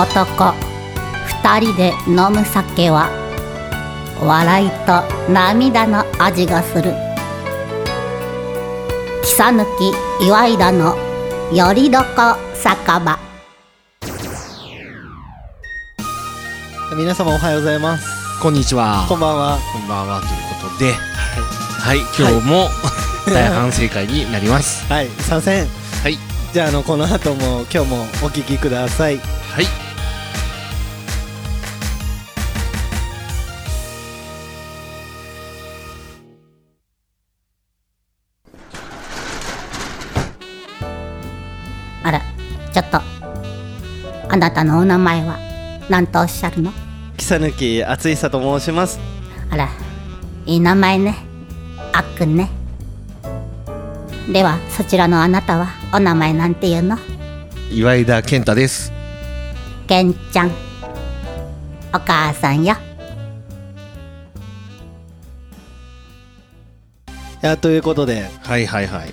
男。二人で飲む酒は笑いと涙の味がする。草抜き岩井田のよりどこ酒場。皆様おはようございます。こんにちは。こんばんは。こんばんは。ということで、はい、今日も 大反省会になります。はい。参戦はい、じゃああのこの後も今日もお聞きください。はい、なたのお名前は？何とおっしゃるの？草抜厚久と申します。あらいい名前ね。あっくんね。ではそちらのあなたはお名前なんていうの？岩井田健太です。けんちゃん。お母さんよ。いやということで、はいはいはい。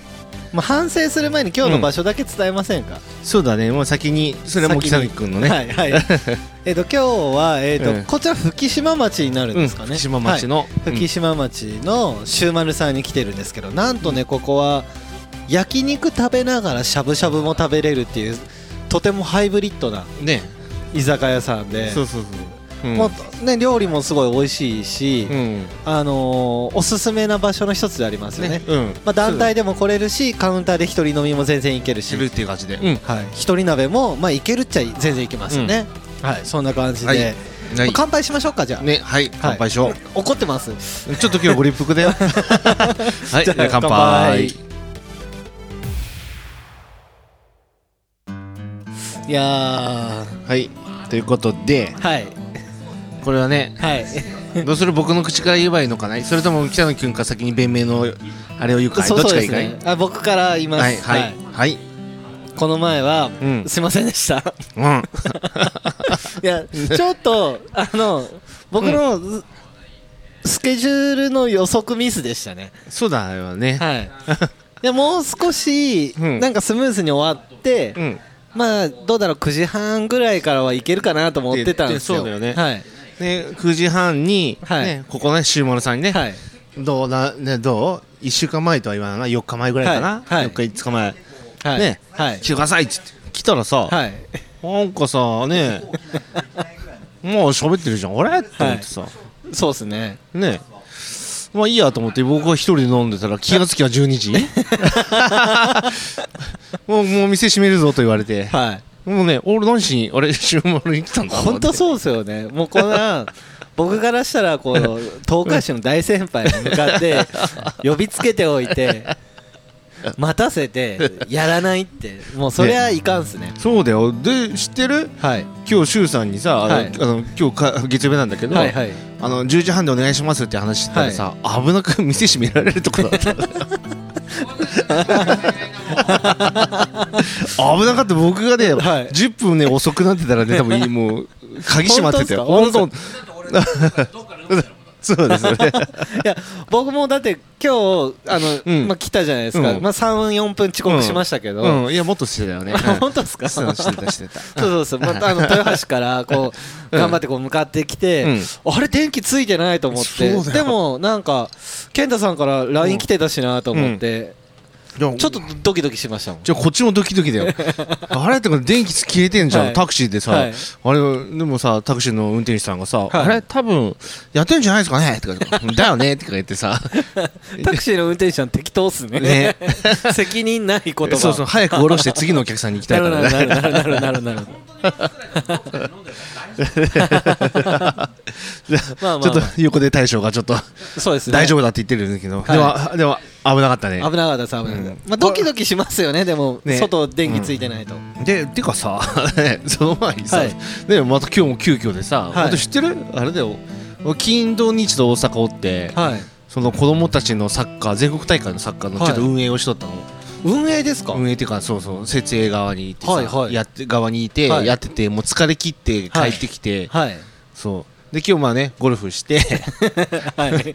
まあ、反省する前に今日の場所だけ伝えませんか、そうだね、もう先にそれはもう先に。北見くんのね、はいはい。えっと今日は、えっとうん。こちら吹島町になるんですかね、うん、島町の、はい、吹島町のシューマルさんに来てるんですけどなんとねここは焼肉食べながらしゃぶしゃぶも食べれるっていうとてもハイブリッドなうんね、居酒屋さんで。そうそうそう。うん。もうね、料理もすごい美味しいし、うん、あのーおすすめな場所の一つでありますよね。ね、うん、まあ、団体でも来れるしカウンターで一人飲みも全然いけるし。するっていう感じで、うん、はい、一人鍋もまあいけるっちゃ全然いけますよね、はい。そんな感じで、はい。はい。まあ乾杯しましょうかじゃあ、ね、はい、乾杯しよう。怒ってます。ちょっと今日ご立腹だよ。はい、じゃあ乾乾杯。いやはい、ということで、ーはいこれはね、はい。どうする僕の口から言えばいいのかな？それとも北野君か先に弁明のあれを言うかどっちがいいかい？あ僕から言います、はいはいはい。この前は、うん。すいませんでした。うん。いやちょっとあの僕の、スケジュールの予測ミスでしたね。そうだよね。はい。でもう少し、うん。なんかスムーズに終わって、うん。まあどうだろう9時半ぐらいからはいけるかなと思ってたんですよ。でそうだよね。はいね9時半にはい。ねここねシューマルさんにねはい。どうなねどう？1週間前とは言わないな4日前ぐらいかな？はい。はい。4日5日前。はい。ね。はい。来てくださいって来たらさはい。なんかさね もう喋ってるじゃん。あれって思ってさ。そうですね。ね。まあいいやと思って僕は一人で飲んでたら気がつきは12時？もうもう店閉めるぞと言われて。はいもうね俺何しにあれ 週丸に来たんだ本当そうですよね。もうこんな 僕からしたらこう東海市の大先輩に向かって 呼びつけておいて待たせてやらないって。もうそりゃいかんっすね。そうだよ。で知ってる？はい。今日周さんにさ、あのはい。あの今日か月曜日なんだけど、はいはい。あの10時半でお願いしますって話したらさ、危なく店閉められるとこだった危なかった僕がね、はい。10分ね遅くなってたらね多分もう 鍵閉まってたよ。本当。本当 そうですよね。いや僕もだって今日あの、うん。まあ、来たじゃないですか、うん。まあ、34分遅刻しましたけど、うん。いやもっとしてたよね。あ 本当ですか？そうしてたしてた。そうそうそう、またあの豊橋からこううん。頑張ってこう向かってきて、うん。あれ電気ついてないと思って。でもなんか健太さんから LINE 来てたしなと思って、ちょっとドキドキしましたもん。じゃあこっちもドキドキだよ。あれってか電気消えてんじゃん、はい。タクシーでさ、はい。あれでもさタクシーの運転手さんがさ、はい。あれ？多分やってんじゃないですかね？とかだよね？とか言ってさ。タクシーの運転手さん適当っすね。ね。責任ない言葉。そうそう早く降ろして次のお客さんに行きたないるから。ねなるなるなるなるなるまあまあちょっと横で大将がちょっとそうですね。大丈夫だって言ってるんだけど、はい。でもでも危なかったね。危なかったです危なかった、うんまあ、ドキドキしますよねでも、ね。外電気ついてないと、でてかさ ねその前にさ、はい。ねまた今日も急遽でさ、はい。あと知ってる？あれだよ。金土日と大阪おって、はい。その子供たちのサッカー全国大会のサッカーのちょっとはい。運営をしとったの、運営ですか、運営っていうかそうそう設営側にいてさ、はいはい。やって側にいて、はい。やっててもう疲れ切って帰ってきて、はい。そう。で今日まあねゴルフして はい。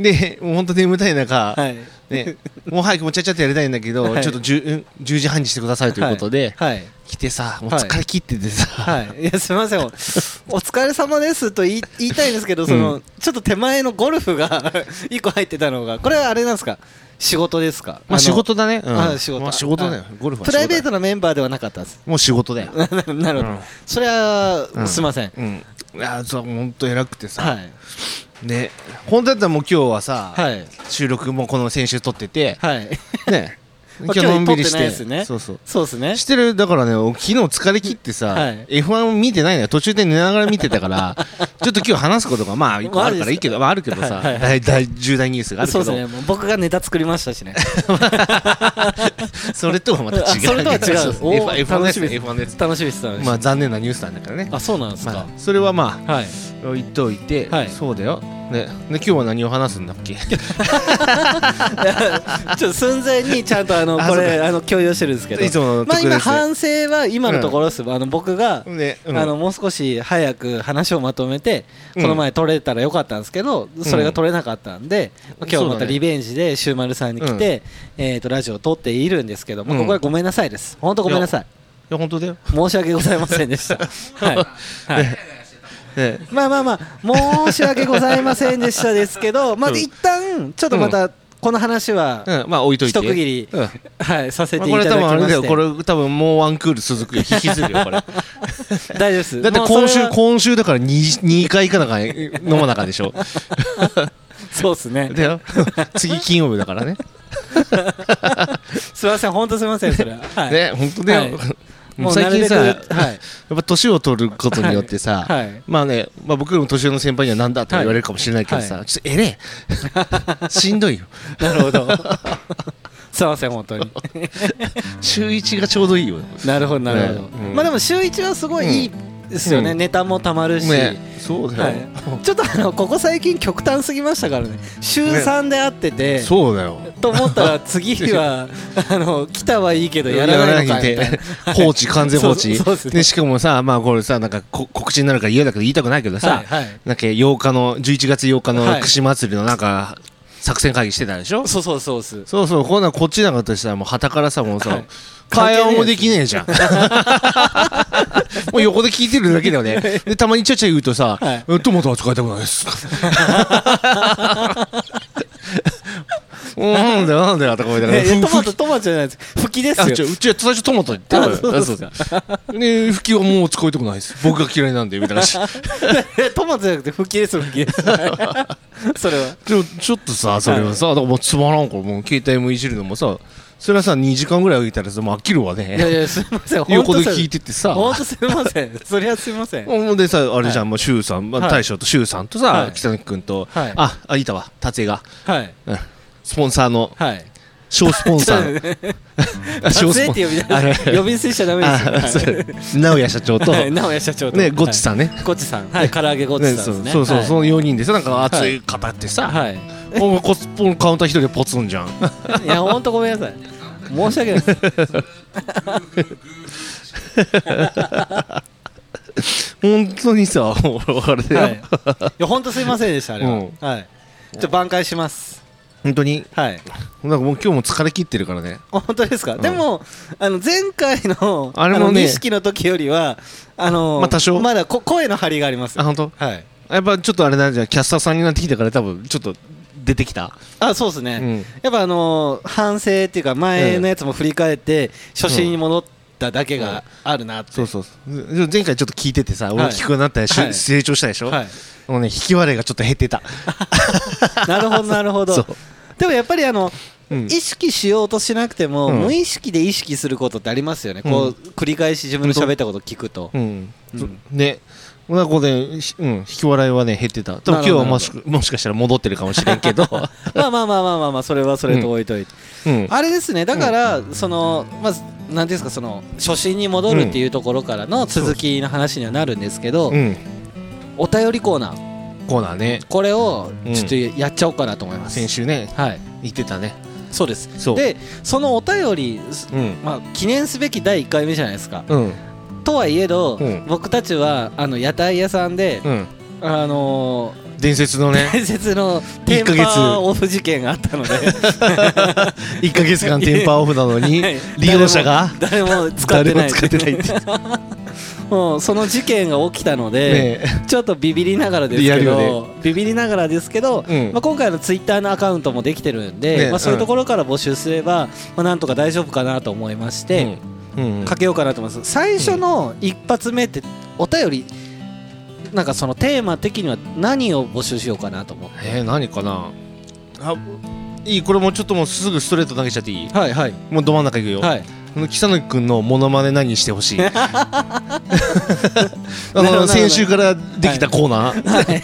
でもう本当眠たい中、はい。ね、もう早くもうちゃっちゃってやりたいんだけど、はい。ちょっと 10, 10時半にしてくださいということで、はい。来来てさもうはい疲れ切っててさ、はい、いやすみません。おお疲れ様ですと言い言いたいんですけどその、うちょっと手前のゴルフが 一個入ってたのがこれはあれなんですか？仕事ですか？まあ仕事だね、うん。あ仕事。まあ仕事だよ。ゴルフはプライベートトなメンバーではなかったです。もう仕事だよ。なるほど、うん。それは、うんすいません。うん。いやそう本当偉くてさ、はい。ね。本当だったらもう今日はさ、はい。収録もこの先週撮っててはい。ね。ま あ今日のんびりして。ね。そうそう。そうですね。してるだからね昨日疲れ切ってさ、はい。F1 見てないのよ。途中で寝ながら見てたから ちょっと今日話すことがまあ一個あるからいいけど、まあ、あるけどさ、はいはい。大大重大ニュースがあるけど。そうですね。僕がネタ作りましたしね。それとはまた違う。あそれとは違う。そうそう。おー F1 F1 です楽しみです。F1 です。楽しみです楽しみです、まあ残念なニュースなんだからね。あそうなんですか、まあ、それはまはい。あ置いといて、はい。そうだよね。で今日は何を話すんだっけ？ちょっと寸前にちゃんとあのあこれあの共有してるんですけど。いつものまあ今反省は今のところです、あの僕が、ね、うん。あのもう少し早く話をまとめて、うん。この前取れたらよかったんですけどそれが取れなかったんで、まあ今日またリベンジでシューマルさんに来て、えー、とラジオを撮っているんですけど、まあ、うん。ここはごめんなさいです。本当ごめんなさい。いや本当だよ、申し訳ございませんでした。はい、はいね、まあまあまあ申し訳ございませんでしたですけど、まあ、うん一旦ちょっとまたこの話は、うん、まあ置いといて。一区切りうん。はい、させていまあこれ多分あれただきましてだよ。これ多分もうワンクール続くよ。引きずるよこれ。大丈夫です。だって今週今週だから 2, 2回かなんか飲まなかでしょ。そうっすね。だよ。次金曜日だからね。すいません本当すいませんそれは、はい、ね本当だよ、はいもう最近さはい。っぱ年を取ることによってさ、はい。まあね、まあ、僕よりも年上の先輩にはなんだって言われるかもしれないけどさ、はちょっとえれえしんどいよ。なるほど。すいません本当に。週1がちょうどいいよ。なるほどなるほど、ねうん。まあでも週一はすごいいいですよね、うんネタもたまるし、ね。そうだよ、はい、ちょっとあのここ最近極端すぎましたからね。週3で会ってて、そうだよ。と思ったら次は あの来たはいいけどやらないのかみたいな。で放置完全放置。そうそうですねでしかもさまあこれさなんかこ告知になるから嫌だけど言いたくないけどさ、はいはい。なんか8日の11月8日はい。の串祭りのなんか作戦会議してたでしょ、そうそうそうっすそうそう。こんなんこっちなんかとしたらもう旗からさもうさ、はい会話もできねえじゃん。もう横で聞いてるだけだよね。でたまにちゃちゃ言うとさはい「えトマトは使いたくないです」なんだよなんだよとか言いながら。トマふトトマトじゃないです。吹きですよ。うちは最初トマト言ってそうですか。ね吹きはもう使いたくないです。僕が嫌いなんでみたいな トマトじゃなくて吹きです吹きです。それは。ちょっとさそれはさだからもうつまらんからもう携帯もいじるのもさそれはさ2時間ぐらい置いたらさもう飽きるわいやねいやすいません。横で聞いてててさ。本当すいません。そりゃすいません。ほんでさあれじゃはん、もうシュウさん、まあはい。大将とシュウさんとさ、はい。北崎君と、はい。ああいたわ達也が、はい。うん。スポンサーの。はい。小スポンサー。小スポン影って呼び捨てしちゃダメあですよ。直哉社長と、はい。直哉社長と。ねゴッチさんね、ゴッチさん。はい。唐揚げゴッチさんそうそうその4人でさなんか熱い語ってさ、はいおここのカウンター一人でポツンじゃんいや本当ごめんなさい申し訳ないです。本当にさもうあれだよ、はい。いや本当すいませんでしたあれは。うん。はい。ちょっと挽回します。本当に？はい。なんかもう今日も疲れ切ってるからね。本当ですか、うん。でもあの前回のあれもね。の錦の時よりはあのまあ多少。まだこ声の張りがあります。あ本当？はい。やっぱちょっとあれなんじゃんキャスターさんになってきたから多分ちょっと出てきた、あそうですね、うん。やっぱあのー反省っていうか前のやつも振り返って初心に戻っただけがあるなって、そうそう前回ちょっと聞いててさはい。大きくなったりし、はい。成長したでしょ、はい、もうね引き割れがちょっと減ってた。なるほどなるほど。でもやっぱりあの、うん。意識しようとしなくても、うん。無意識で意識することってありますよね、こう繰り返し自分の喋ったことを聞くと、うん、うん。ねなんかね、ひうん、引き笑いはね減ってた。でも今日はもしもしかしたら戻ってるかもしれんけど、まあまあまあまあまあまあそれはそれと置いといて、うん、あれですねだから、そのまずなんですかその初心に戻るっていうところからの続きの話にはなるんですけど、うん、お便りコーナー。コーナーね。これをうんちょっとやっちゃおうかなと思います、先週ねはい。言ってたね。そうです。でそのお便り、うん。まあ、記念すべき第1回目じゃないですか。うんとはいえど、うん。僕たちはあの屋台屋さんで、うん。あのー伝説のね伝説のテンパーオフ事件があったので。1か月間テンパーオフなのに はい。利用者が誰も誰も使ってない誰も使ってないって もうその事件が起きたので、ねちょっとビビりながらですリアルけど、よビビりながらですけど、うん。まあ、今回のツイッターのアカウントもできてるんで、ねまあ、そういうところから募集すれば、まあ、なんとか大丈夫かなと思いまして、うんうんかけようかなと思います。最初の一発目ってお便りなんかそのテーマ的には何を募集しようかなと思って。えー、何かな？あいいこれもうちょっともうすぐストレート投げちゃっていい？はいはい。もうど真ん中いくよ、はい。この草野君のモノマネ何してほしい？あの先週からできたコーナー、い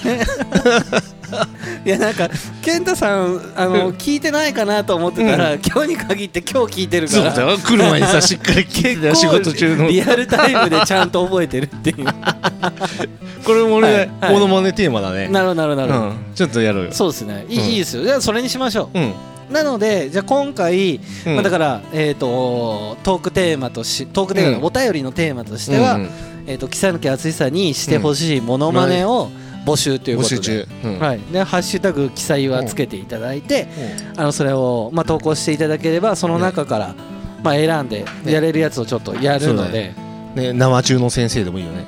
やなんか健太さんあのうん。聞いてないかなと思ってたら、今日に限って今日聞いてるから。そうだよ。来る前にさしっかり 聞いてたよ仕事中の。リアルタイムでちゃんと覚えてるっていう。これも俺、はいはい。モノマネテーマだね。なるほどなるほど。なるほど、うん、ちょっとやろうよ。そうですね。いい,、うん。いいですよ。じゃあそれにしましょう。ん、うなのでじゃあ今回、うん。まあ、だから、えー、とトークテーマとしトークテーマの、うん。お便りのテーマとしては、うんうん。えー、と木更木淳さんにしてほしいモノマネを募集ということで、募集中、うん。はい、でハッシュタグ記載はつけていただいて、あのそれを、まあ、投稿していただければその中から、まあ、選んでやれるやつをちょっとやるので、ね、生中の先生でもいいよね。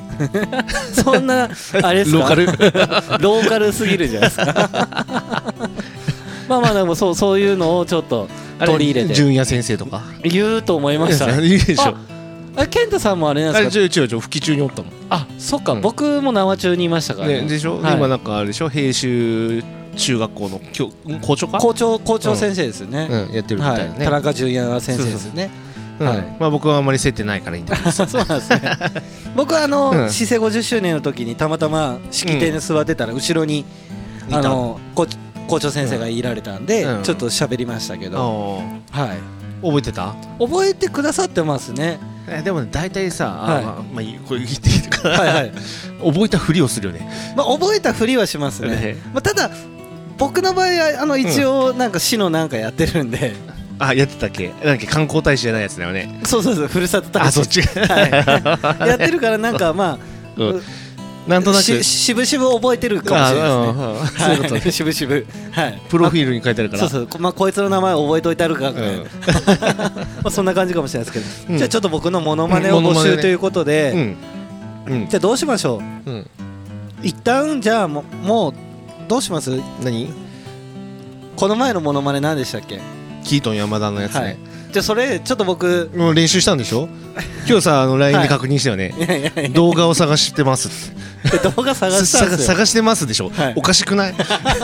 そんなあれですか？ローカル。ローカルすぎるじゃないですか。まあまあでもそうそういうのをちょっと取り入れて。純也先生とか？言うと思いました。いいでしょ。あ健太さんもあれなんあれですか？ちょいちょいちょい吹き中におったの。あそっか、うん。僕も生中にいましたからね。ねでしょ、はい。今なんかあれでしょ？平州中学校の教ん。校長か？校長校長先生ですよね、うん、やってるみたいはい、なね、田中純也先生ですよねうんはい。まあ僕はあんまり接点ないからいいんだけど。そうなんですね。僕はあの、うん。市政50周年の時にたまたま式典で座ってたら後ろに、あの校校長先生がいられたんで、うん。ちょっと喋りましたけど、あはい。ー覚えてた？覚えてくださってますねえでもね大体さ、あはい。まあまあいいこれ言っていいから、はいはい。覚えたふりをするよね。まあ覚えたふりはしますね、ねまあ、ただ僕の場合はあの一応なんか市のなんかやってるんで、あやってたっけ？なん観光大使じゃないやつだよね。そうそうそうふるさと大使。あそっち。はい、やってるからなんか まあ、うんなんとなく。ししぶしぶ覚えてるかもしれないですね。はい、しぶしぶ。はい。プロフィールに書いてあるから。そうそう。こまあこいつの名前覚えといてあるか、ん。まあそんな感じかもしれないですけど、うん。じゃあちょっと僕のモノマネを募集ということで、うん。うん。じゃあどうしましょう？うん。一旦じゃあももうどうします？何？この前のモノマネ何でしたっけ？キートン山田のやつはい。ね、じゃあそれちょっと僕もう練習したんでしょ？今日さあの LINE で確認したよね、いやい動画を探してます動画探した探してますでしょ、はい。おかしくない？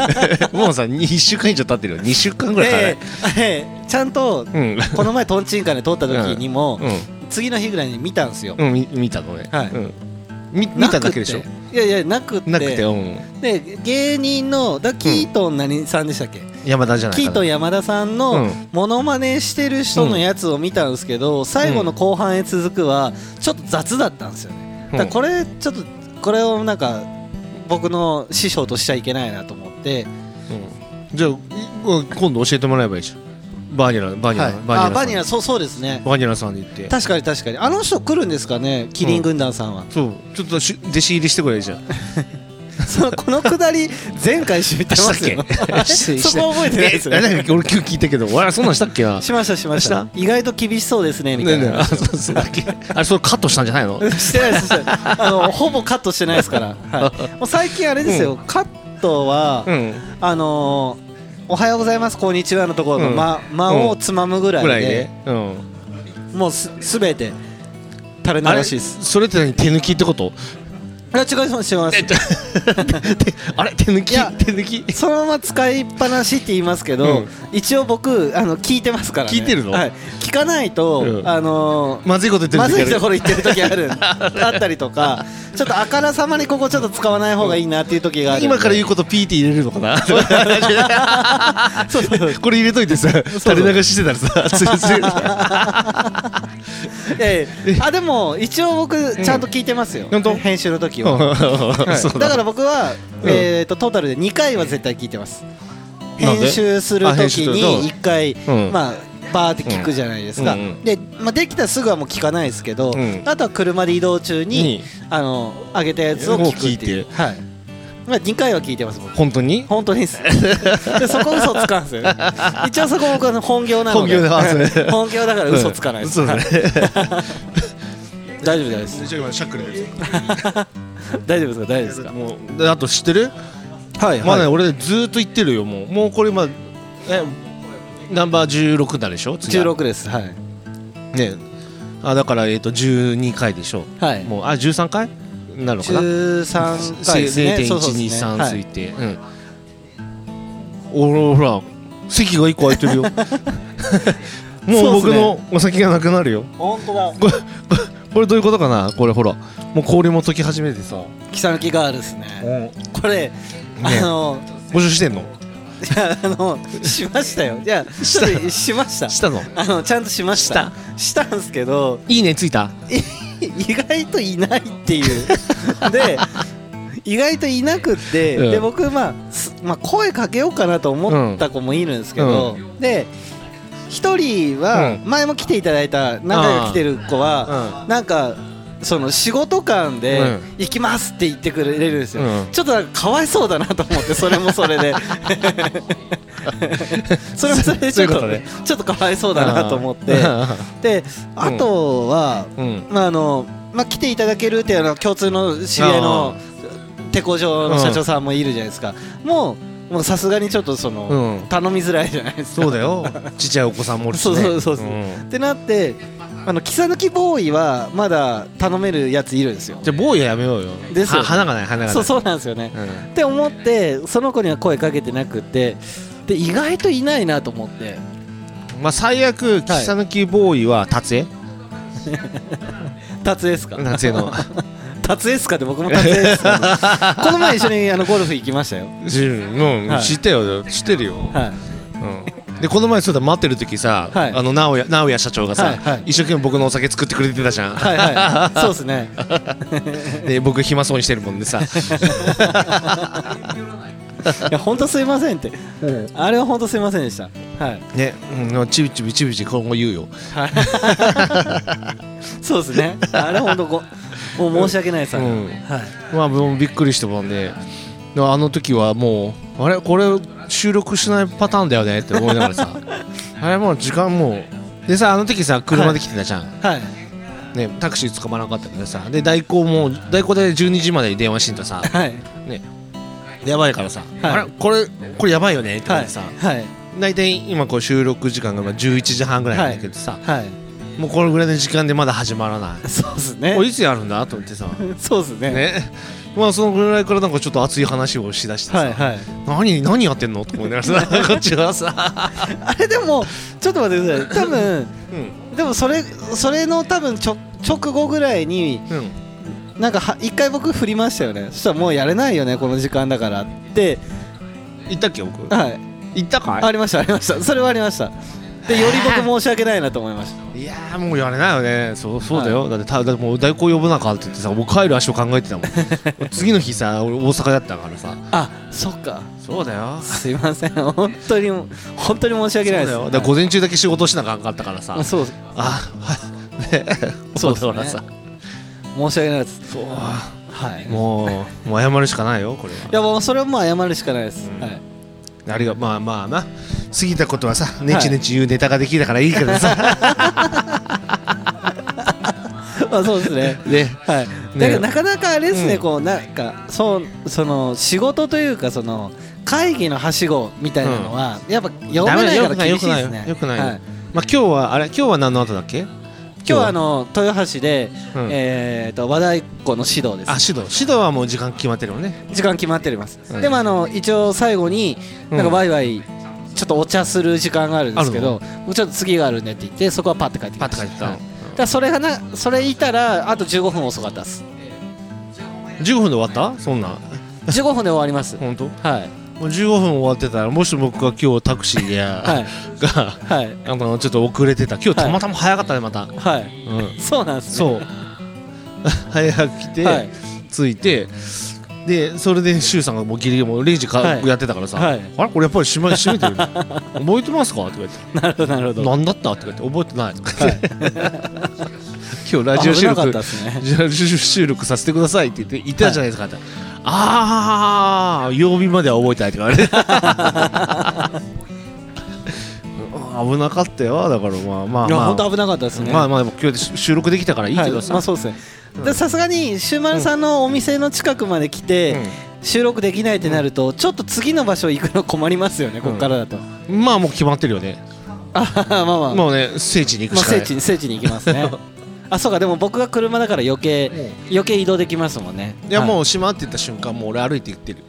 もうさ1週間以上経ってるよ。2週間ぐらいええええちゃんとうん。この前トンチンカンで撮った時にも、う次の日ぐらいに見たんですよ、ん、うん、み見たのね、はい。見ただけでしょ？いやいやなくって。なくて、うん、で芸人のだキートン何さんでしたっけ、山田じゃないキートン山田さんうのん。モノマネしてる人のやつを見たんですけど、最後の後半へ続くはちょっと雑だったんですよね、だこれちょっとこれをなんか僕の師匠としちゃいけないなと思って、うん。じゃあい今度教えてもらえばいいじゃん。バーニャラバーニャラ、はい、バーニャラバニラそうそうですね。バーニャラさんで言って。確かに確かに。あの人来るんですかね？キリン軍団さんは、そう。ちょっとし弟子入りしてくれじゃん そのこのくだり前回知ってますよ。したっけ？そこ覚えてないですよね俺今日聞いたけど。俺そんなんしたっけ？なしましたしました。し意外と厳しそうですねみたいな。あそうそうだっけあれそれカットしたんじゃないの？してないですあのほぼカットしてないですから、はい、もう最近あれですよ、カットは、うん。あのーおはようございますこんにちは」のところのうん。間,、間をつまむぐらいで,、うん。もうすすべて垂れ流しです。それって何？手抜きってこと？あ違いますあれ？手抜き？手抜き？そのまま使いっぱなしって言いますけど、うん。一応僕あの聞いてますからね。聞いてるの？はい、聞かないと、うん。あのーまずいこと言ってるまずいところ言ってる時ある。あったりとかちょっとあからさまにここちょっと使わない方がいいなっていう時がある今から言うことピーって入れるのかな？そうそうこれ入れといてさ垂れ流ししてたらさ あでも一応僕ちゃんと聞いてますよ、本当？編集の時は、はい。だ。から僕は、うん。えー、とトータルで2回は絶対聞いてます。編集するとに1回、うん。まあバーって聞くじゃないですか、うん。うん。で、まあ、できたらすぐはもう聞かないですけど、うん。あとは車で移動中に、にあの上げたやつを聞くっていう。はい。まあ2回は聞いてます僕。本当に？本当にです。でそこ嘘つかんすよね。一応そこ僕は本業なので。本業だから嘘つかないです、うん。大丈夫です。ちょ今シャックルで 大丈夫ですか？大丈夫ですか？もうであと知ってる？はいまあね俺ずーっと言ってるよもう。もうこれまあえナンバー16になるでしょ？次は。16です。はい。ね。あだからえっと12回でしょ。はい。もうあ13回になるのかな？13回ですね。そうそうですね0.123はい。推定。うん。おらほら席が1個空いてるよ。もう僕のお酒がなくなるよ。本当だこれどういうことかな？これほら。もう氷も溶き始めてさ。草抜きガールですね。これあの募集してんの？いやあのしましたよ。いやちょっとしました。したの？あのちゃんとしました。した？んですけどいいねついた？意外といないっていう。で意外といなくって、うん。で僕、まあすまあ声かけようかなと思った子もいるんですけど、で一人はうん。前も来ていただいた何回か来てる子は、なんかその仕事感でうん「行きます」って言ってくれるんですよ、うん。ちょっとなんかかわいそうだなと思ってそれもそれで。それもそれでちょっとかわいそうだなと思って。であとは、うん。まああのまあ、来ていただけるっていうのは共通の知り合いの鉄工場の社長さんもいるじゃないですか、もうもうさすがにちょっとその、うん。頼みづらいじゃないですか。そうだよ。ちっちゃいお子さんもおるしそうねそうそうそう、ん。ってなってあのキサ抜きボーイはまだ頼めるやついるんですよ。じゃあボーイはやめようよ。ですよは花がない花がない。そうそうなんですよね、うん。って思ってその子には声かけてなくってで意外といないなと思って。まあ最悪木さぬきボーイは達江？達江ですか？達江の 達江ですかって僕も達江ですかこの前一緒にあのゴルフ行きましたよ。うんはい。知ってよ。知ってるよ。はい。うん。でこの前そうだ待ってる時さはい。あの直哉直哉社長がさ一生懸命僕のお酒作ってくれてたじゃん。はいはい。そうですね。で僕暇そうにしてるもんでさ。いや本当すいませんって、あれは本当すいませんでした。はい。ねうんちびちびちびち今後言うよそうですねあれ本当ごもう申し訳ないです、あれうん。はい。まあもうびっくりしたもんで。あの時はもうあれ？これ収録しないパターンだよねって思いながらさ。あれもう時間もうでさあの時さ車で来てたじゃん、はい。ね、タクシー捕まらなかったけどさ。で代行も代行で12時までに電話してんとさ。はい。やばいからさ、はい。あれ？これこれやばいよねって言はいってさ、はい。大体今こう収録時間がまあ11時半ぐらいなんだけどさ、はいもうこれぐらいの時間でまだ始まらない。そうですね。これいつやるんだ？と思ってさ。そうですね。ね。まあそのぐらいからなんかちょっと熱い話をしだしてさ、はいはい。何何やってんの？と思いながらさ こっちはさ、あれでもちょっと待ってください。多分うん。でもそれそれの多分ちょ直後ぐらいにうん、なんかは一回僕振りましたよね。そしたらもうやれないよねこの時間だからって。言ったっけ僕？はい。言ったかありましたありました。それはありましたでより僕申し訳ないなと思いました。いやーもうやれないよね。そうそうだよ、だってただもう代行呼ぶなかって言ってさもう帰る足を考えてたもん。次の日さ俺大阪だったからさ。あそっか。そうだよ。すいません。本当に本当に申し訳ないです。そうだ午前中だけ仕事しなかんかったからさ。あそう。あはいね。そうだからさ。申し訳ないです。そう。はい。もうもう謝るしかないよこれは。いやもうそれはもう謝るしかないです、うん。はい。ありがまあまあな過ぎたことはさネチネチ言うネタができたからいいけどさ、あそうですね。ね。はい、ね。だけどなかなかあれですね、うん。こうなんかそうその仕事というかその会議のはしごみたいなのは、やっぱ読めないから厳しいですね。よくないよはい。まあ今日はあれ今日は何の後だっけ？今日はあの豊橋で、うん。えー、と和太鼓の指導です。あ指導。指導はもう時間決まってるもんね。時間決まってます、うん。でもあの一応最後になんかワイワイちょっとお茶する時間があるんですけど僕ちょっと次があるねって言ってそこはパッて帰ってきました。パッと帰ってた。はい。だそれがなそれいたらあと15分遅かったです。15分で終わった？そんな。15分で終わります。本当？もはい、う15分終わってたらもし僕が今日タクシーや、はい。がはい。あのちょっと遅れてた。今日たまたま早かったねまた、はい。うん。そうなんですね。そう。早く来て、はい。着いてでそれで周さんがもうギリギリもう0時か、はい。やってたからさ、はい。あれ？これやっぱり閉め閉めてる覚えてますか？って言われて。なるほどなるほど。何だった？って言われて。覚えてないとか言って、今日ラジオ収録ね。収録させてくださいって言って言ってたじゃないですか。って、ああ曜日までは覚えてないってかね 危なかったよ。だからまあまあまあ。本当危なかったですね。まあまあでも今日で収録できたからいいけどさ、はい。まあそうですねさすがにシューマルさんのお店の近くまで来て、収録できないってなると、ちょっと次の場所行くの困りますよね、ここからだと。うんまあもう決まってるよね。あまあまあ、まあ、もうね聖地に行くしかない。聖地に聖地に行きますね。あ、そうか、でも僕が車だから余計、余計移動できますもんね。いやもう、まってった瞬間もう俺歩いて行ってる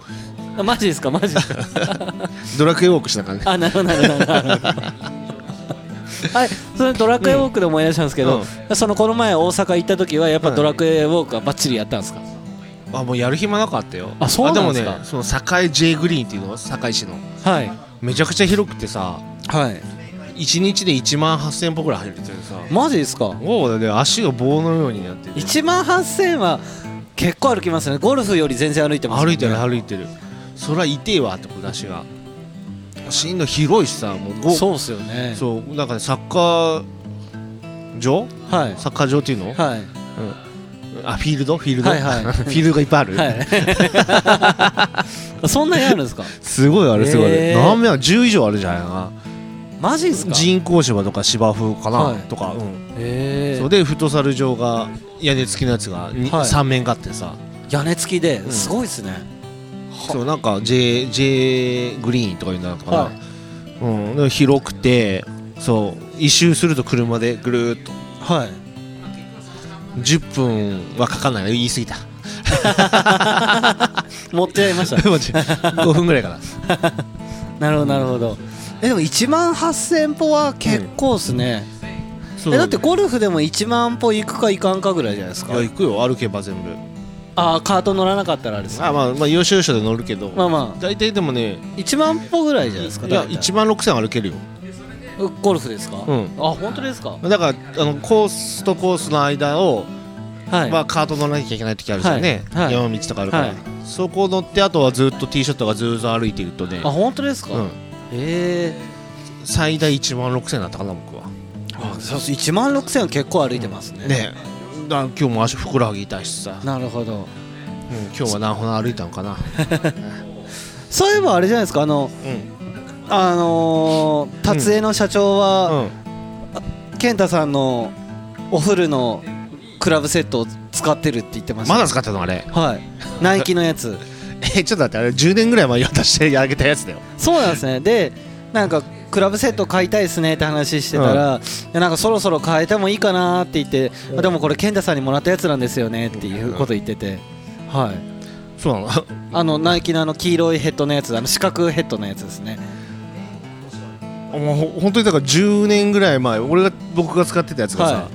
マジですか、マジですか。ドラクエウォークしたからね。あ、なるほど、なるほど。はい、それドラクエウォークで思い出したんですけど、そのこの前大阪行った時はやっぱドラクエウォークはバッチリやったんですか、あもうやる暇なかったよ。あそうなんですか？でもねその堺 J グリーンっていうの堺市の。はい。めちゃくちゃ広くてさはい。1日で1万8000歩ぐらい入れててさ。マジですか？もうね足が棒のようになってて1万8000は結構歩きますね。ゴルフより全然歩いてますね。歩いてる歩いてる。そりゃ痛えわってこ足がしんどい広いしさもうごそうっすよね。そうなんかねサッカー場？はい。サッカー場っていうの、はい。あフィールド？フィールド、はいはい。フィールドがいっぱいある、はい。そんなにあるんですか？すごいあるすごいある、へー。何名10以上あるじゃないかな。マジですか？へ人工芝とか芝生かな、はい。とか、うん。えそうでフットサル場が屋根付きのやつがに、はい。3面があってさ。屋根付きでん。すごいですね、そうなんか J, J グリーンとかいうのかな、はうん、で広くてそう一周すると車でぐるーっと。はい。10分はかかんない。な言い過ぎた。持ってやりました。5分ぐらいかな。なるほどなるほど。えでも1万8000歩は結構っすね、そうえだってゴルフでも1万歩行くか行かんかぐらいじゃないですか。いや行くよ。歩けば全部ああカート乗らなかったらあれです。ねあまあまあ要所要所で乗るけど、まあま大体でもねあ1万歩ぐらいじゃないですかいや大体1万6000歩けるよ。ゴルフですか、うん。あ本当ですか？だからあのコースとコースの間を、はい、まあ、カート乗らなきゃいけない時あるじゃんね、はい。はい。山道とかあるから、はい。そこ乗ってあとはずっとティーショットがずーっと歩いてるとね。あ本当ですか、うん、え。最大1万6000だったかな僕は。えあそう1万6000は結構歩いてますね、ねだ今日も足ふくらはぎ痛いしさ、なるほど。うん、今日は何歩歩いたのかな。そういえばあれじゃないですかあのうん。あのー、達江の社長は、うん。健太さんのお風呂のクラブセットを使ってるって言ってました。まだ使ってたのあれ？はい。ナイキのやつ。えちょっと待ってあれ10年ぐらい前に渡してあげたやつだよ。そうなんですね。でなんかクラブセット買いたいですねって話してたら、いやなんかそろそろ変えてもいいかなって言って、うん。あでもこれ健太さんにもらったやつなんですよねっていうこと言ってて、はい。そうなの？あのナイキのあの黄色いヘッドのやつあの四角ヘッドのやつですね。もうほ本当にだから10年ぐらい前俺が僕が使ってたやつがさ、は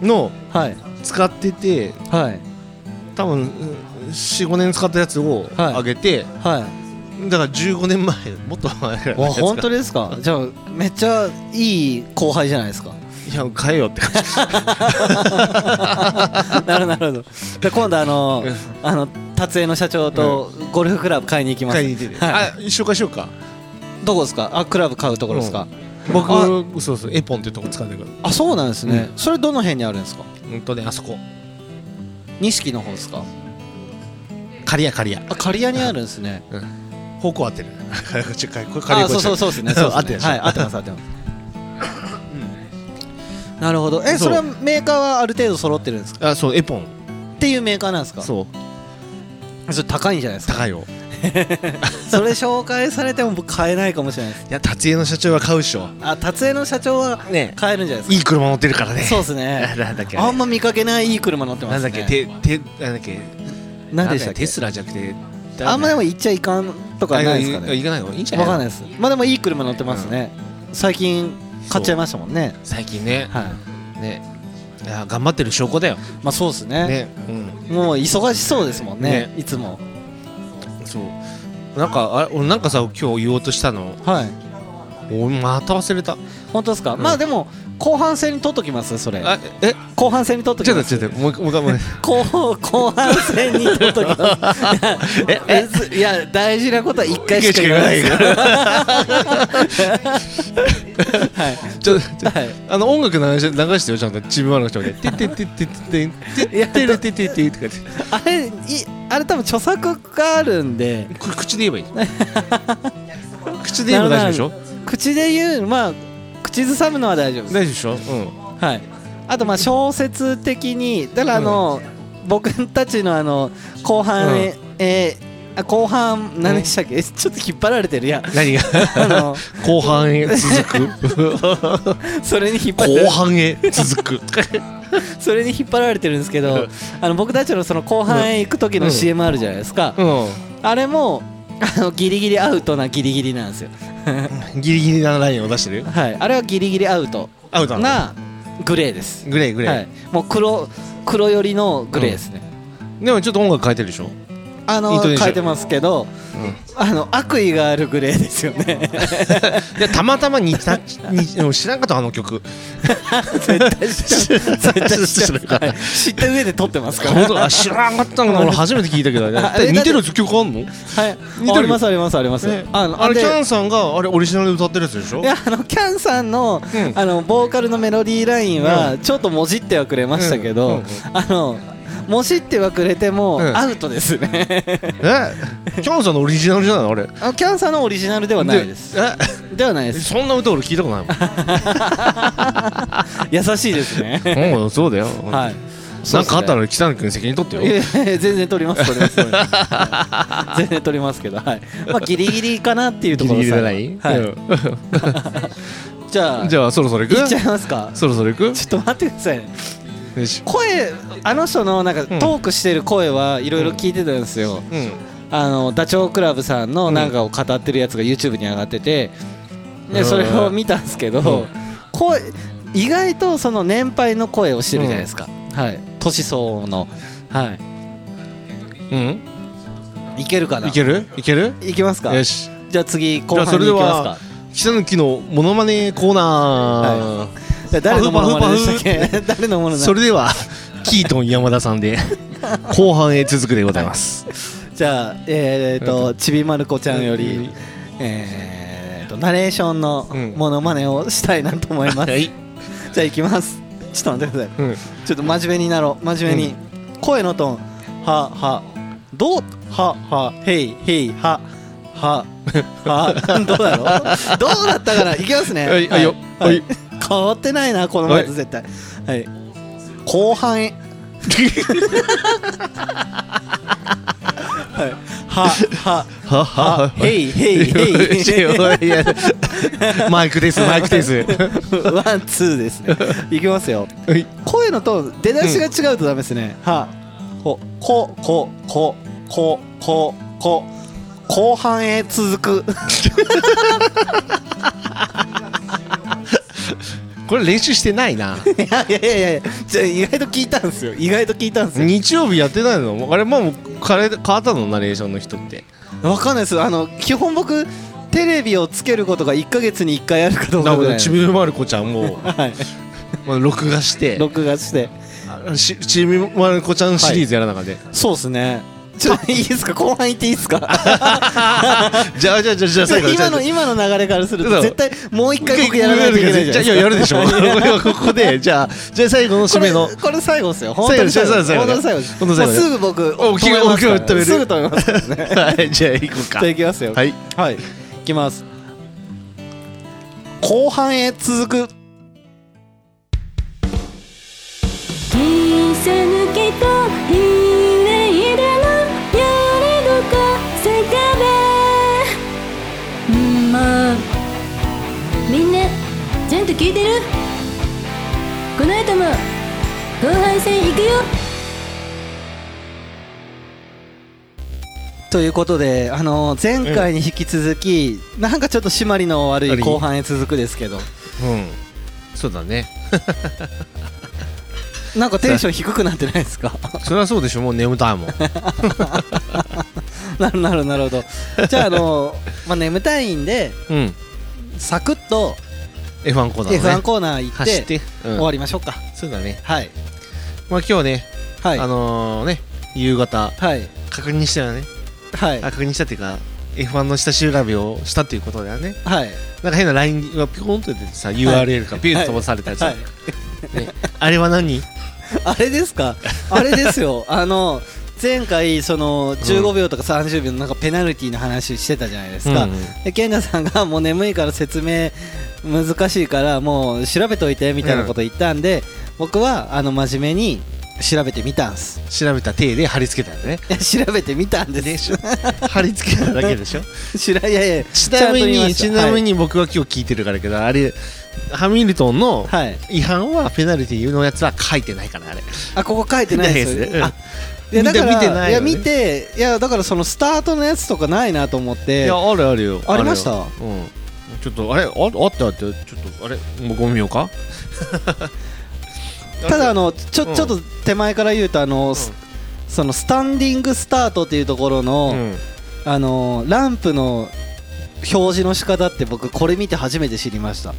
のはい。使っててはい。多分45年使ったやつをはい。あげて、はいだから15年前もっと前ぐらい本当ですか？じゃあめっちゃいい後輩じゃないですか。いや変えようって感じ。なるほどなるほど。で今度あのあの達江の社長とゴルフクラブ買いに行きます。買いに行ってて、はい。あ紹介しようか。どこですか？あクラブ買うところですか、僕あそうそうエポンってとこ使うんだけどあそうなんですね、それどの辺にあるんですか？うんとねあそこ。錦の方ですか？刈谷刈谷。あ刈谷にあるんですね方向合ってる。あ そうそうそうですね。そう合ってるでしょはい合ってます合ってます。なるほど。えそれはメーカーはある程度揃ってるんですか？あそうエポン。っていうメーカーなんですか？そう。それ高いんじゃないですか？高いよ。それ紹介されても僕買えないかもしれないです。いや達也の社長は買うっしょ。あ達江の社長はね。買えるんじゃないですか？いい車乗ってるからね。そうですね。なんだっけ。あんま見かけないいい車乗ってますね。なんだっけ？ててなんだっけ？何でしたっけ？テスラじゃなくてあんまでも行っちゃいかんとかないですかね。あいかないのいいんじゃない？わかんないです。まあでもいい車乗ってますね。最近買っちゃいましたもんね。最近ね。はい。ね。いや頑張ってる証拠だよ。まあそうですね。ね。うん。もう忙しそうですもんね。ね。いつも。そう。なんかあれ俺なんかさ今日言おうとしたの。はい。俺また忘れた。本当ですか、うん。まあでも後半戦に取っときます？それ。あえ？後半戦に取っときます？ちょっともう一回もう 後後半戦に取っときます。え？ええいや大事なことは一回しか言わないです一はい。回ちょっとあの音楽流して流してよちゃんとちびまるの人で「てってってってってってってってってってって」とかってあれいあれ多分著作があるんで口で言えばいい口で言えば大丈夫でしょ口で言うまあ口ずさむのは大丈夫です。大丈夫でしょ？うん。はい。あとまあ小説的にだからあの、僕たちのあの後半、うん。えーあ後半何でしたっけ、えちょっと引っ張られてるいや何が？あの 後半へ続く。それに引っ張られ後半へ続く。それに引っ張られてるんですけどあの僕たちのその後半へ行く時のうん。CM あるじゃないですか、うあれもあのギリギリアウトなギリギリなんですよ。ん ギリギリなラインを出してる？はい。あれはギリギリアウト。アウトなグレーです。グレーグレー、はい、もう黒黒寄りのグレーですね、でもちょっと音楽変えてるでしょ、あのイントネーション。変えてますけどあの悪意があるグレーですよね。いやたまたま似たに知らんかったあの曲。絶対知ってます絶対知ってますはい知った上で撮ってますから。知らんかったの俺初めて聞いたけど。あれ似てる曲あんの？はい。似てるありますありますあります、ね。あのあれでキャンさんがあれオリジナルで歌ってるやつでしょ？いやあのキャンさんの,、うん。あのボーカルのメロディーラインはちょっともじってはくれましたけど、うん。うん。うん。あのもじってはくれてもうん。アウトですね、え？キャンさんのオリジナルじゃないの？あれ。あのキャンさんのオリジナルではないです。え？ではないです。そんな歌俺聞いたことない 優しいですね。もんうんそうだよ。はい。なんかあったら北野君責任取ってよ。全然取ります取ります全然取りますけどはい。まあギリギリかなっていうところギリギリじゃない？はい、うん。じゃあじゃあそろそろ行く？いっちゃいますか。そろそろ行く？ちょっと待ってくださいね声あの人のなんかうん。トークしてる声はいろいろ聞いてたんですよ、うん。あのダチョウ倶楽部さんのなんかを語ってるやつが YouTube に上がってて。でそれを見たんですけど、うん。声意外とその年配の声をしてるじゃないですか、はい。年相応の。はうん。いいけるかな？いける？いける？いきますか？よし。じゃあ次後じゃあそれで半に行きますはか北野のモノマネコーナじゃあ誰のものまねでしたっパけ誰のものそれではキートン山田さんで後半へ続くでございます。じゃあえー、とちびまる子ちゃんよりえー、とナレーションのうんものまねをしたいなと思います、はい。じゃあ行きます。ちょっと待ってください。うん。ちょっと真面目になろう。真面目に、声のトーン。はは。どう？はは。へいへいは。は。は。どうだろう？どうだったかな？いきますね。はい。はい。よはい変わってないなこの前と絶対。はい。後半へ。はい。ははははへいへいへマイクですマイクです。ワンツーですね。いきますよ。はい。声のトーン出だしが違うとダメですね、はこここここここ。後半へ続く これ練習してないな。いやいやいやいやじゃあ意外と聞いたんですよ。意外と聞いたんですよ。日曜日やってないの？あれもう変わったの？ナレーションの人って。わかんないです。あの基本僕テレビをつけることが1か月に1回あるかどうかぐらい。ちびまる子ちゃんも。はい。まあ録画して。録画して。ちびまる子ちゃんシリーズやらなかで、そうですねちょっといいですか？後半行っていいですか？じゃあじゃあじゃあじゃあ最後今の今の流れからすると絶対もう一回僕やらないといけないじゃややるでしょここでじゃあじゃあ最後の締めのこれ最後ですよ本当に最後最後最後本当に最後です本当に最後もうすぐ僕るすぐ止めますからねはいじゃあ行こうじかゃあいきますよはいはいいきます後半へ続く聞いてる？この後も後半戦行くよ。ということで、あのー前回に引き続き、なんかちょっと締まりの悪い後半へ続くですけど。うん。そうだね。なんかテンション低くなってないですか？それはそうでしょ。もう眠たいもん。なるなるなるほど。じゃあ、あのーまあ、眠たいんでうん。サクッと F1 コーナーのね F1 コーナー行ってうん。終わりましょうか。そうだね。はい。まあ今日ね、はい。あのーね夕方はい。確認したよね。はい。あ確認したっていうか F1 の下調べをしたっていうことだよね。はい。なんか変な LINE がピコンと出てさ URL がピューッと飛ばされたやつ、はい。ね、あれは何？あれですか？あれですよ。あの前回その15秒とか30秒のなんかペナルティーの話してたじゃないですか、うんうん。で健太さんがもう眠いから説明難しいからもう調べといてみたいなこと言ったんで、僕はあの真面目に調べてみたんす。調べた体で貼り付けたんだね。いや調べてみたんです。貼り付けた。だけでしょ？しらいやいやちなみにちなみに僕は今日聞いてるからだけど、あれハミルトンのはい、はい違反はペナルティーのやつは書いてないからあれ。あここ書いてないです。あいやだから見て見てないよね。や見ていやだからそのスタートのやつとかないなと思って。いやあるあるよ。ありました？うんちょっとあれああった？あったちょっとあれ僕も見ようか？ただあのちょ,、うん。ちょっと手前から言うとあの、すそのスタンディングスタートっていうところの、うん。あのランプの表示の仕方って僕これ見て初めて知りました。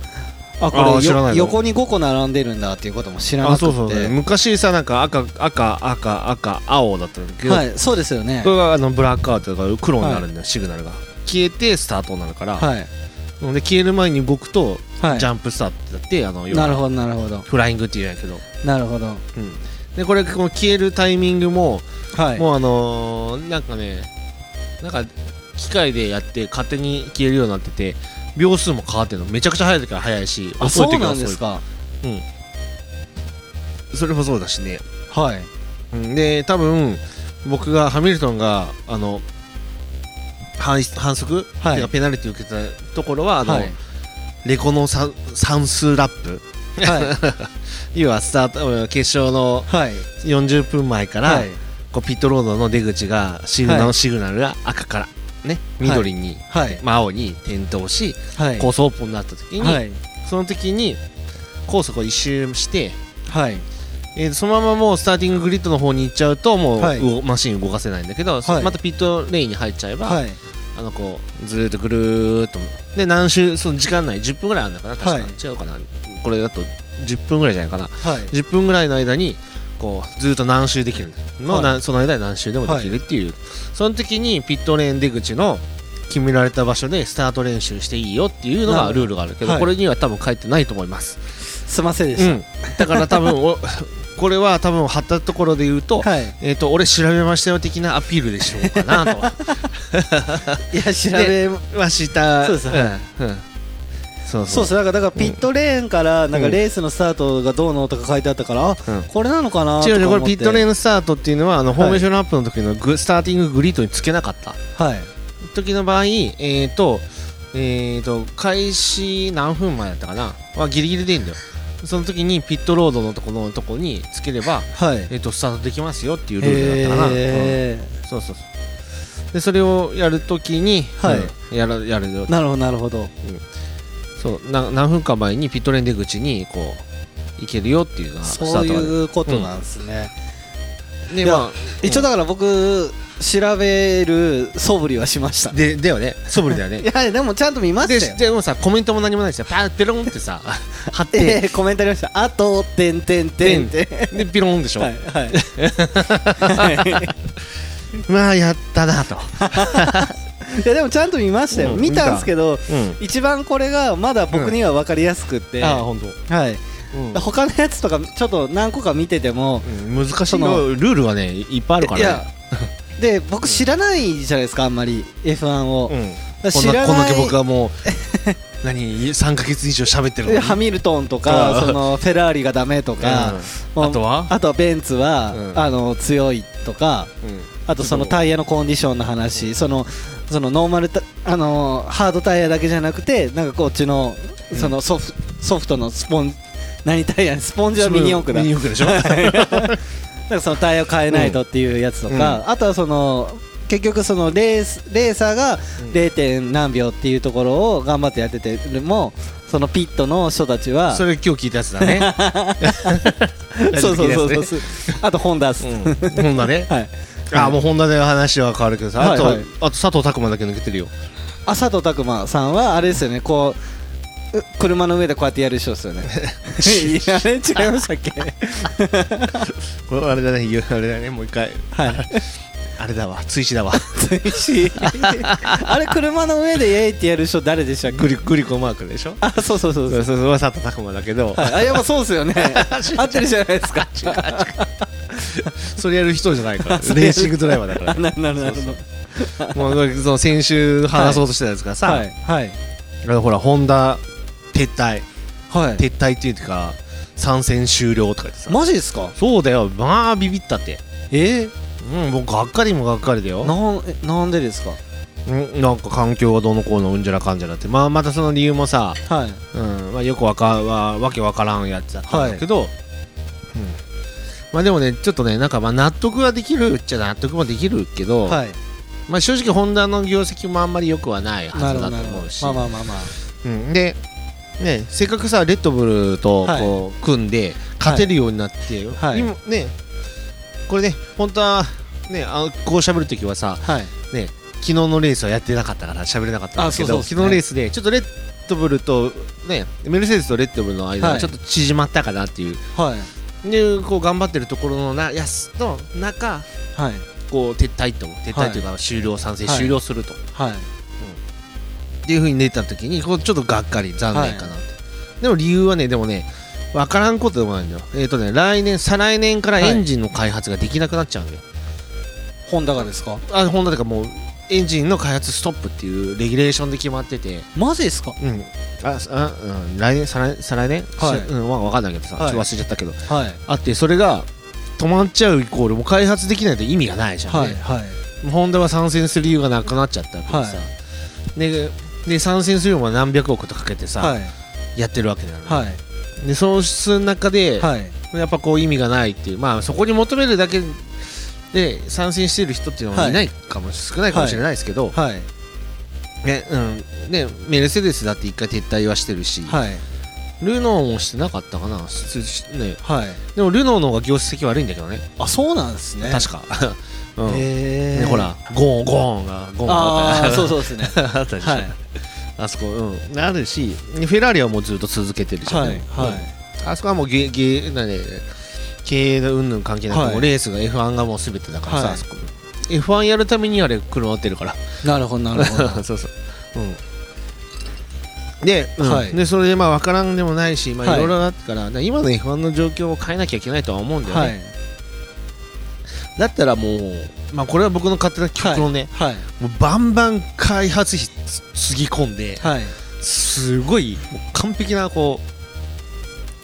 あこれ横に5個並んでるんだっていうことも知らなくて。あそうそう、ね、昔さなんか赤赤赤赤青だったんだけど、はいそうですよね。これがあのブラックアウトが黒になるんだよ、シグナルが。消えてスタートになるから、はいので消える前に動くと、はい。ジャンプスタートだってあのなるほどなるほど。フライングっていうんやけど、なるほど。うん、でこれこの消えるタイミングも、はい。もうあのーなんかねなんか機械でやって勝手に消えるようになってて秒数も変わってるの。めちゃくちゃ速い時は速いしあ遅い時は遅い。んですか。それもそうだしね、はい。うん、で多分僕がハミルトンがあの反反則、はい。ペナルティを受けたところはあの、はい。レコの算算数ラップ。は 要はスタート決勝のいはい。40分前から、はい。こうピットロードの出口がシグナル、はい。シグナルが赤からね緑に、はい。まあ、青に点灯し、はい。コースオープンになった時に、はい。その時にコースを一周して、はいえーそのままもうスターティンググリッドの方に行っちゃうともう、はい。動マシン動かせないんだけど、はい。またピットレインに入っちゃえば、はい。あのこうずーっとぐるーっとで何周その時間内10分ぐらいあるのかな確か、はい違うかな。これだと10分ぐらいじゃないかな。はい。10分ぐらいの間にこうずっと何周できる。の、はい。なその間に何周でもできるっていう、その時にピットレーン出口の決められた場所でスタート練習していいよっていうのがルールがあるけど、はい。これには多分書いてないと思います、すいませんでしうん、だから多分お これは多分貼ったところで言うと,、たはい。えー、と俺調べましたよ的なアピールでしょうかなと。いや調べはした。そうですん。うん。そうそう。そうだからだからピットレーンからなんかレースのスタートがどうのとか書いてあったからあうん。これなのかなと違う違うこれピットレーンスタートっていうのはあのフォーメーションアップの時のグ、スターティンググリッドにつけなかった。はい。時の場合、えーと、えーと、開始何分前だったかな？はギリギリでいいんだよ。その時にピットロードのところのとこにつければ、はい。えーと、スタートできますよっていうルールだったかな。うんへそうそうそう。で、それをやるときに、はい。うんやる、やるよー。なるほどなるほど。そうな、何分か前にピットレーン出口に、こう、行けるよっていうのがスタそうートがいうことなんですね。で、ま一応だから僕調べる素振りはしましたあ、で、だよね。素振りだよね。い。やでもちゃんと見までしたよ。でもさコメントも何もないですよパーッペロンってさ 貼って。えーコメントありました。あとてんてんてんってでピロンでしょ、はいはい。まあやったなと、いやでもちゃんと見ましたよ、うん見たんですけどうん、一番これがまだ僕には分かりやすくって、ああ本当、はい、うん。他のやつとかちょっっと何個か見ててもうん難しいそのルールはねいっぱいあるからね。いやで僕知らないじゃないですかあんまり F1 を、うん、だからこんなこんだけ僕ははもう 何3ヶ月以上喋ってるのに。ハミルトンとあかあそのフェラーリがダメとか、うん。あとは？あとはベンツは、うん。あの強いとかあとそのタイヤのコンディションの話そのそのノーマルタあのハードタイヤだけじゃなくてなんかこっちのそのソフ,、ソフトのスポン何タイヤスポンジはミニ四駆だ。ミニ四駆でしょ？だからそのタイヤを変えないとっていうやつとか、あとはその結局そのレースレーサーが 0. 点何秒っていうところを頑張ってやっててもそのピットの人たちはそれ今日聞いたやつだね。そうそうそうそう。あとホンダっす、うん。ホンダね。はい。ああもうホンダで話は変わるけどさあと,、はいはい。あと佐藤拓磨だけ抜けてるよ。あ佐藤拓磨さんはあれですよね。こうう車の上でこうやってやる人ですよね。いや あれ違いましたっけ？これあれだねあれだねもう一回。はい。あれだわ追試だわ。追試？あれ車の上でイエーイってやる人誰でしたっけ？グリグリコマークでしょ？あそうそうそうそう。そうそう佐藤拓磨だけど、はい、あやっぱそうですよね。合ってるじゃないですか。それやる人じゃないから。レーシングドライバーだからななるなるほど。もうその先週話そうとしてたやつがさ、はい。はい。あのほらホンダ撤退。はい。撤退っていうか参戦終了とか言ってさ。マジですか？そうだよ。まあビビったって。え？うんもうがっかりもがっかりだよ。なんえなんでですか？うんなんか環境がどうのこうのうんじゃらかんじゃらって。まあまたその理由もさ、はい。うんまあ、よくわかわわけわからんやつだったんだけど、うん。まあでもねちょっとねなんかまあ納得はできるっちゃ納得もできるけど、はい。まあ正直ホンダの業績もあんまり良くはないはずだと思うし。まあまあまあまあ。うん、で、ね、せっかくさレッドブルとはい。こう組んで勝てるようになって、はい。今ねこれね本当はねあのこう喋るときはさはい。ね昨日のレースはやってなかったから喋れなかったんですね昨日のレースでちょっとレッドブルとねメルセデスとレッドブルの間はい。がちょっと縮まったかなっていう、はい。でこう頑張ってるところのなやすの中はい。こう撤退と撤退というか終了賛成はい。終了すると、はいっていうふうに出た時にこうちょっとがっかり残念かなって、でも理由はねでもね分からんことでもないんだよ。えっ、とね来年再来年からエンジンの開発ができなくなっちゃうんだよ、ホンダがですか？あホンダとかもうエンジンの開発ストップっていうレギュレーションで決まってて。マジですか？うん。ああ、うん、来年再来再来年、はい。しうんまあ、分かんないけどさ、はい。ちょっと忘れちゃったけど。はい。あってそれが止まっちゃうイコールもう開発できないと意味がないじゃん、ね。はいはい。ホンダは参戦する理由がなくなっちゃったわけでさ、はでで参戦するのは何百億とかけてさ、はい。やってるわけなの、はい。でそうする中で、はい。やっぱこう意味がないっていうまあそこに求めるだけで参戦してる人っていうのはい。ないかも、少ないかもしれないですけど、はい。ねうん、ねメルセデスだって一回撤退はしてるし、はい。ルノーもしてなかったかな。ね、はい。でもルノーの方が業績悪いんだけどね。あそうなんですね。確か、うん。ねほらゴーンゴーンがゴーンああそううそうですね。あったでしょ、はいあそこうん。あるしフェラーリはもうずっと続けてるじゃん、はいはい。あそこはもうゲゲなんで経営の云々関係なく、はい。もうレースが F1 がもう全てだからさ、はい。あそこ。F1 やるためにあれ車乗ってるから。なるほどなるほど。そうそう、うん、で,、うん。はい。でそれでまあ分からんでもないし、まあ、はい。いろいろあってから、だから今の F1 の状況を変えなきゃいけないとは思うんだよね、はい。だったらもう、まあ、これは僕の勝手な曲論ね、はい。もうバンバン開発費つつぎ込んで、はい。すごいもう完璧なこ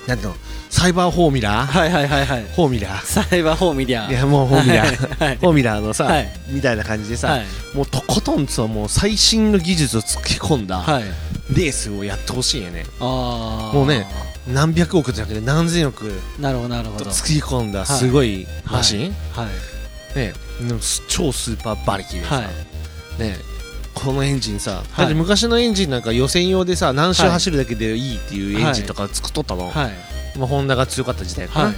うなんていうのサイバーフォーミュラー？はいはいはいはい。フォーミュラー？サイバーフォーミリアいやもうフォーミュラー、はい。フォーミュラーのさ、はい。みたいな感じでさ、はい。もうとことんさもう最新の技術を突き込んだはい。レースをやってほしいよね、ああもうね何百億じゃなくて何千億なるほどなるほど。と突き込んだすごいマシン、はい。ね超スーパー馬力でさ、はい。ねこのエンジンさ、はい。昔のエンジンなんか予選用でさ何周走るだけでいいっていうエンジンとか作っとったの、はい。まあ、ホンダが強かった時代かな、はい。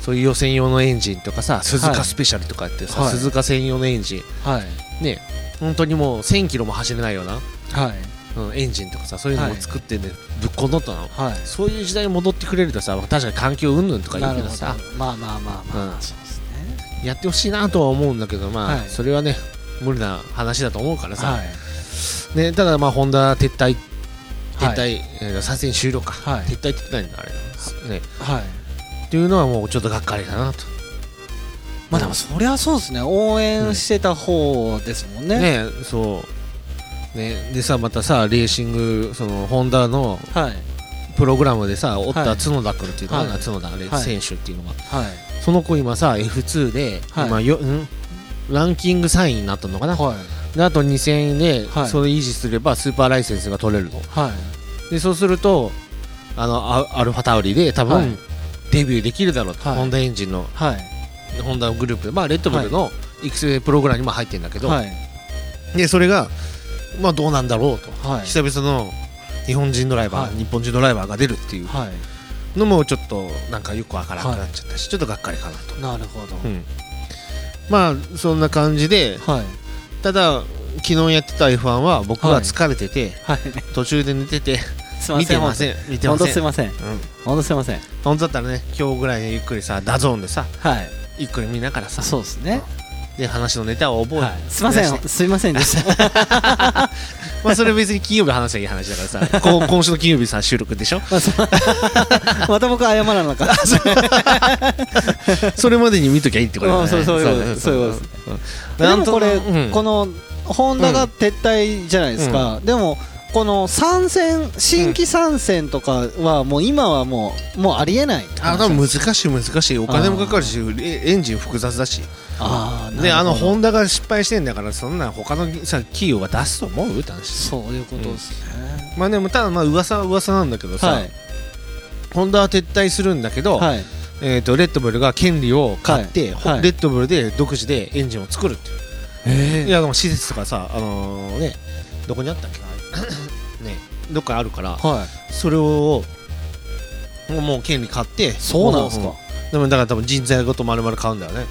そういう予選用のエンジンとかさ鈴はい。鹿スペシャルとかってさ、はい。鈴鹿専用のエンジン。はい。ね本当にもう1000キロも走れないような、はい。うん、エンジンとかさそういうのも作ってね、ぶっこんどったの。はい。そういう時代に戻ってくれるとさ確かに環境云々とか言うけどさ。まあまあまあまあ、うんやってほしいなとは思うんだけどまあ、はい。それはね無理な話だと思うからさ、はい。ね、ただまあホンダ撤退撤はい。退、えー参戦終了か、はい。撤退って言ってないんだあれ、ね、はい。っていうのはもうちょっとがっかりだなと。まあでもそりゃそうですね。応援してた方ですもんね、ねそう。ねでさまたさレーシングそのホンダのはい。プログラムでさおったはい角田君っていうのかな、はい。角田選手っていうのが。はいその子今さ F2 で、はい。今よん？ランキング3位になったのかな、はい。であと2000円で、はい。それ維持すればスーパーライセンスが取れるのはい。でそうするとあのアアルファタウリで多分、はい。デビューできるだろうと、はい。ホンダエンジンのはい。ホンダのグループ。でまあレッドブルの育成プログラムにも入ってるんだけど、はい。でそれがまあどうなんだろうと、はい。久々の日本人ドライバー、はい。日本人ドライバーが出るっていう。はいのもちょっとなんかよくわからなくなっちゃったし、ちょっとがっかりかなと、なるほど、うん。まあそんな感じではい。ただ昨日やってた F1 は僕が疲れてて、はい。途中で寝てて すいません。見てません。見てま本当せんすいません。うん。本当すいません。本当だったらね今日ぐらいでゆっくりさ DAZN でさはい。ゆっくり見ながらさ。そうですねで話のネタを覚え、はい。すいませんすいませんでした。まあそれ別に金曜日話せばいい話だからさ こう今週の金曜日さ収録でしょ？ま た僕謝らなかったそれまでに見ときゃいいってことだね。うんそうそうそうでもこれ、うん。このホンダが撤退じゃないですか、でもこの参戦新規参戦とかはもう今はもうもうありえないあ多分難しい難しい。お金もかかるしえエンジン複雑だし。あーであのホンダが失敗してんだからそんな他のさ企業が出すと思うって話そういうことですね、まあでもただまあ噂は噂なんだけどさ、はい。ホンダは撤退するんだけど、はい。えー、とレッドブルが権利を買って、はい。はい。レッドブルで独自でエンジンを作るっていう、えいやでも施設とかさあのーねどこにあったっけ？ねどっかあるからはい。それをもうもう権利買ってそうなんですか、でもだから多分人材ごと丸々買うんだよね。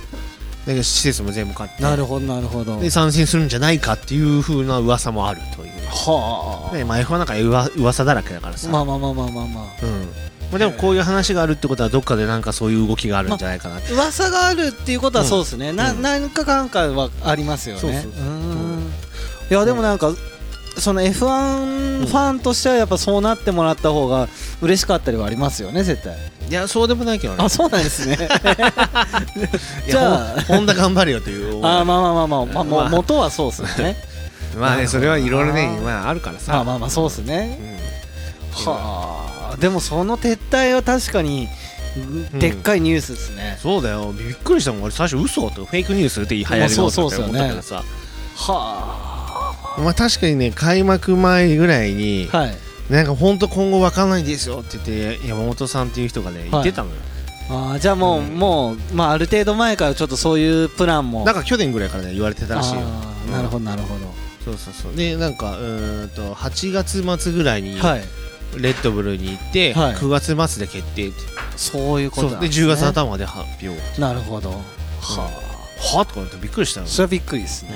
で施設も全部買って。なるほどなるほど。で参戦するんじゃないかっていう風な噂もあるという。はあ、ねまあ F1 なんか噂噂だらけだからさ、まあまあまあまあまあまあ。うん。まあ、でもこういう話があるってことはどっかでなんかそういう動きがあるんじゃないかなって、噂があるっていうことはそうですね、なうん。何かかんかはありますよね。そうそうそう。いやでもなんかその F1 ファンとしてはやっぱそうなってもらった方が嬉しかったりはありますよね絶対。いやそうでもないけどね。あそうなんですね。いじゃやほんホンダ頑張れよという。あーまあまあまあまあ、まあ、まあ。元はそうです ね。まあねそれはいろいろねまああるからまあさ、まあまあそうですね。うん。はあ。でもその撤退は確かにうん。でっかいニュースですね、そうだよ。びっくりしたもん。俺最初嘘とフェイクニュースって言い流行りのまあそうそうと思ったけどさ。はまあ確かにね開幕前ぐらいにあはい。なんか本当今後わかんないですよって言って山本さんっていう人がね言ってたのよ、あーじゃあもう、うん。もう、まあ、ある程度前からちょっとそういうプランも。なんか去年ぐらいからね言われてたらしいよ。なるほどなるほそうそうそう。でなんかうーんと8月末ぐらいにどはい。レッドブルに行って、はい。9月末で決定って。そういうことなんです、ね、10月頭で発表。なるほど。ははとかなってびっくりしたよあそれはびっくりですね、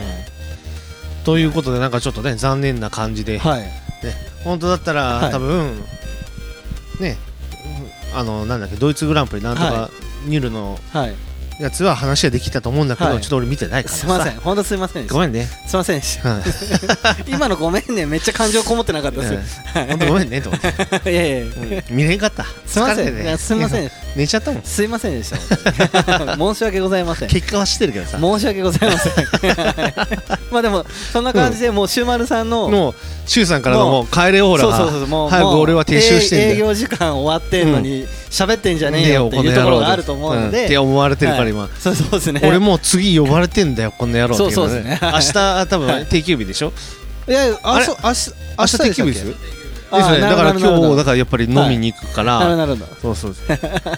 ということでなんかちょっとね残念な感じで、はい。本当だったら、はい。多分ねうんあのなんだっけドイツグランプリなんとか、はニュルのはい。やつは話ができたと思うんだけど、はい。ちょっと俺見てないからさ。すいません。本当すいませんごめんね、すいません 今のごめんね。めっちゃ感情こもってなかったです。本当ごめんねと いやいやうん。見れんかった。すいません、すいません寝ちゃったもん。すいませんでした。申し訳ございません。結果は知ってるけどさ。申し訳ございません。まあでもそんな感じでもうシューマルさんのもう周さんからのもう帰れオーラが早く俺は撤収してんだ営営業時間終わってんのに喋ってんじゃねえよっていうところがあると思うのん。っでて思われてるからはい今、そうそうですね。俺もう次呼ばれてんだよこの野郎っていそうそうですね。明日多分定休日でしょ？いやああれ明日明日定休日です？よですよね。だから今日だからやっぱり飲みに行くから、なるそうそう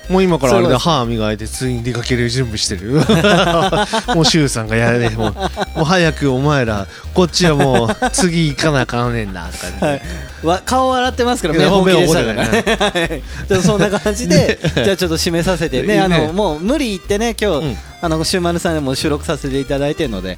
もう今からあれで歯磨いて次に出かける準備してる。もう柊さんがやれねもう。もう早くお前らこっちはもう次行かなあかんねんだとかね、はい。わ顔笑ってますけどいや目本気でしたか目ら本気はい。ちょっとそんな感じでじゃあちょっと締めさせて。ねあねのもう無理言ってね今日、うん。あのシューマルさんでも収録させていただいてるので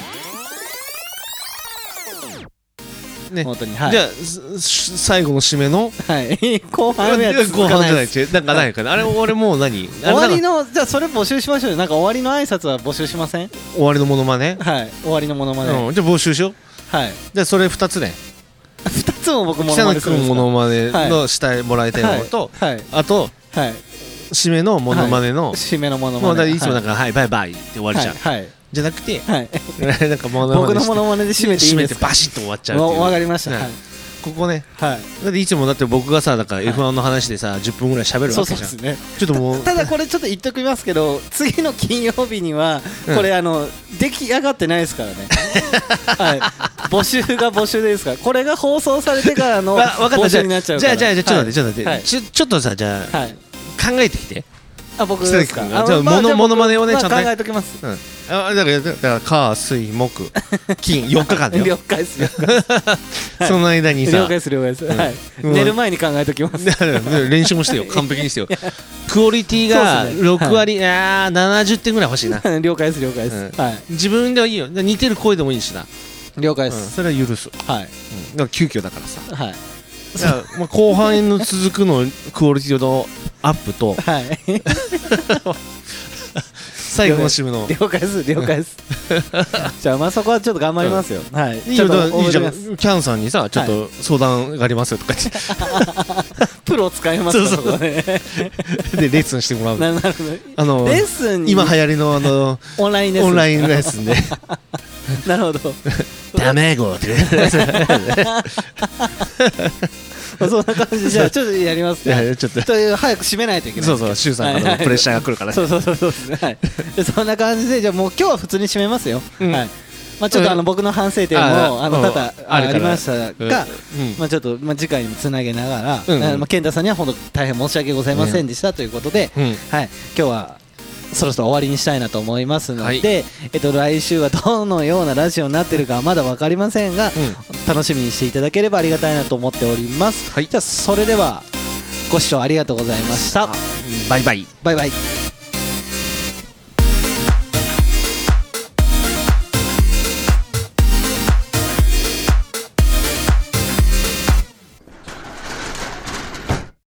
ね。本当に。はい。じゃあす最後の締めの？はい。後半のやつ後半じゃないです違うなんかな。い。かなあれ俺もう何？終わりのじゃあそれ募集しましょうよ。なんか終わりの挨拶は募集しません？終わりのものまね？はい。終わりのものまで、うん。じゃあ募集しよう。はい。じゃあそれ2つね。二つも僕も北野君ものまねはい。のしてもらいたいのとはい。はい。あとはい。締めのものまねの。締めのものもうだからまねいつもなんか「はいバイバイ」って終わりじゃん。はい。はいじゃなくてはい。なんかモノマネ僕のものまねで締めていい締めてですかバシッと終わっちゃうっていう。わわかりました。ねはい。ここね。はい。だっていつもだって僕がさだから F1 の話でさ10分ぐらい喋るわけじゃん。ね。ちょっともうただこれちょっと言っときますけど次の金曜日にはうん。これあの出来上がってないですからね。はい。募集が募集ですか？らこれが放送されてからの わ分かった。募じゃあ集になっちゃうから。じゃあじゃあじゃあちょっと待ってちょっと待って。はい。ちょちょっとさじゃあはい。考えてきて。あ僕北ですか？あまあモノマネをね僕まあちゃんとね。考えときます。うんあだからだから火水木 金4日間だ了よ解です了解です。その間にさ了解です了解です。はい。うん寝る前に考えときます。だから練習もしてよ。完璧にしてよ。クオリティがそうっすね。6割、あー70点ぐらい欲しいな。了解です了解です。うん。はい。自分ではいいよ。似てる声でもいいしな、うん了解です。それは許す、はい。うん、だから急遽だからさ。はい。だからまあ後半の続くのクオリティのアップと。はい最後の締めの。了解です了解です。じゃあまあそこはちょっと頑張りますよ。はい。いいじゃん。キャンさんにさちょっと相談がありますよとか言ます プロ使いますかそうそう。ねって でレッスンしてもらう。ななるほど。あのレッスンに。今流行りのあのオンラインレッスン。オンラインレッスンで。なるほど。卵って。まあ そんな感じでじゃあちょっとやりますいちょっと。という早く締めないといけない。そうそう周さんからのプレッシャーが来るからそうそうそうそうはい。でそんな感じでじゃあもう今日は普通に締めますよ。うん。はい。まあちょっとあの僕の反省点もあの多々ありましたがうん。まあちょっとまあ次回にもつなげながらまあ健太さんには本当大変申し訳ございませんでしたということでうん。はい。今日はそろそろ終わりにしたいなと思いますのはい。で、えっと、来週はどのようなラジオになってるかはまだ分かりませんが、楽しみにしていただければありがたいなと思っております、はい。じゃあそれではご視聴ありがとうございました。バイバイ。バイバイ